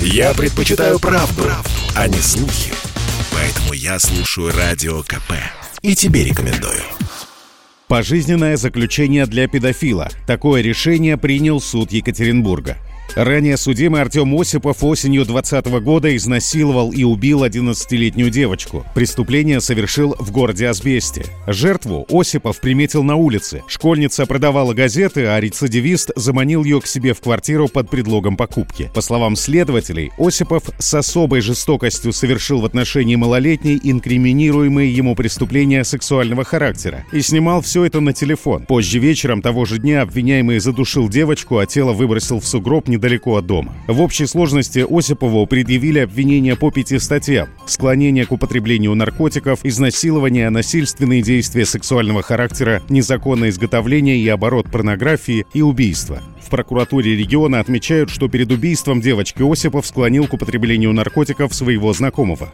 Я предпочитаю правду, правду, а не слухи. Поэтому я слушаю Радио КП. И тебе рекомендую. Пожизненное заключение для педофила. Такое решение принял суд Екатеринбурга. Ранее судимый Артем Осипов осенью 2020 года изнасиловал и убил 11-летнюю девочку. Преступление совершил в городе Асбесте. Жертву Осипов приметил на улице. Школьница продавала газеты, а рецидивист заманил ее к себе в квартиру под предлогом покупки. По словам следователей, Осипов с особой жестокостью совершил в отношении малолетней инкриминируемые ему преступления сексуального характера и снимал все это на телефон. Позже вечером того же дня обвиняемый задушил девочку, а тело выбросил в сугроб недалеко недалеко от дома. В общей сложности Осипову предъявили обвинения по пяти статьям. Склонение к употреблению наркотиков, изнасилование, насильственные действия сексуального характера, незаконное изготовление и оборот порнографии и убийство. В прокуратуре региона отмечают, что перед убийством девочки Осипов склонил к употреблению наркотиков своего знакомого.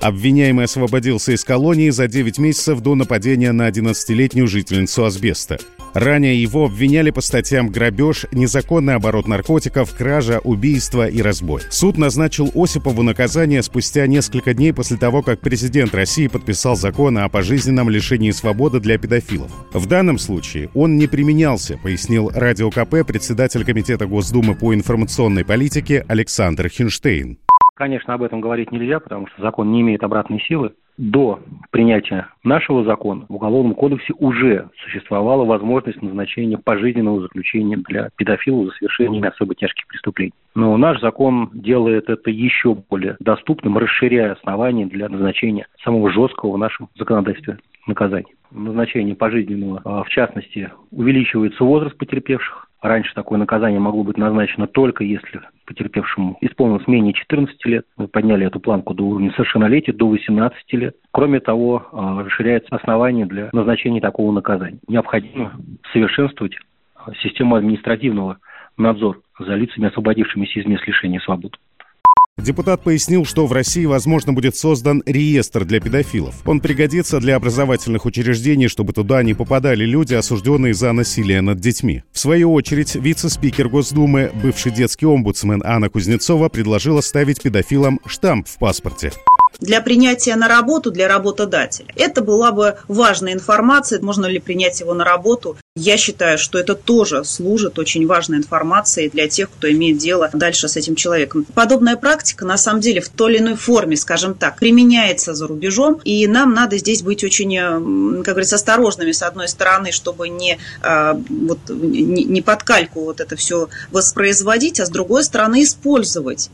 Обвиняемый освободился из колонии за 9 месяцев до нападения на 11-летнюю жительницу Асбеста. Ранее его обвиняли по статьям грабеж, незаконный оборот наркотиков, кража, убийство и разбой. Суд назначил Осипову наказание спустя несколько дней после того, как президент России подписал закон о пожизненном лишении свободы для педофилов. В данном случае он не применялся, пояснил Радио КП председатель Комитета Госдумы по информационной политике Александр Хинштейн. Конечно, об этом говорить нельзя, потому что закон не имеет обратной силы до принятия нашего закона в Уголовном кодексе уже существовала возможность назначения пожизненного заключения для педофилов за совершение особо тяжких преступлений. Но наш закон делает это еще более доступным, расширяя основания для назначения самого жесткого в нашем законодательстве наказания. Назначение пожизненного, а, в частности, увеличивается возраст потерпевших, Раньше такое наказание могло быть назначено только если потерпевшему исполнилось менее 14 лет. Мы подняли эту планку до уровня совершеннолетия, до 18 лет. Кроме того, а, расширяется основание для назначения такого наказания. Необходимо совершенствовать а, систему административного надзора за лицами, освободившимися из мест лишения свободы. Депутат пояснил, что в России, возможно, будет создан реестр для педофилов. Он пригодится для образовательных учреждений, чтобы туда не попадали люди, осужденные за насилие над детьми. В свою очередь, вице-спикер Госдумы, бывший детский омбудсмен Анна Кузнецова предложила ставить педофилам штамп в паспорте для принятия на работу для работодателя. Это была бы важная информация, можно ли принять его на работу. Я считаю, что это тоже служит очень важной информацией для тех, кто имеет дело дальше с этим человеком. Подобная практика, на самом деле, в той или иной форме, скажем так, применяется за рубежом, и нам надо здесь быть очень, как говорится, осторожными, с одной стороны, чтобы не, а, вот, не под кальку вот это все воспроизводить, а с другой стороны использовать.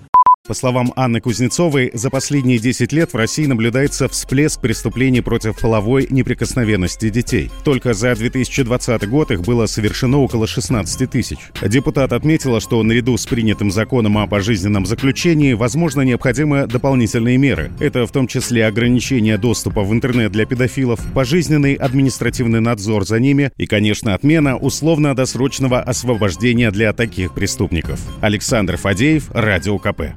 По словам Анны Кузнецовой, за последние 10 лет в России наблюдается всплеск преступлений против половой неприкосновенности детей. Только за 2020 год их было совершено около 16 тысяч. Депутат отметила, что наряду с принятым законом о пожизненном заключении, возможно, необходимы дополнительные меры. Это в том числе ограничение доступа в интернет для педофилов, пожизненный административный надзор за ними и, конечно, отмена условно-досрочного освобождения для таких преступников. Александр Фадеев, Радио КП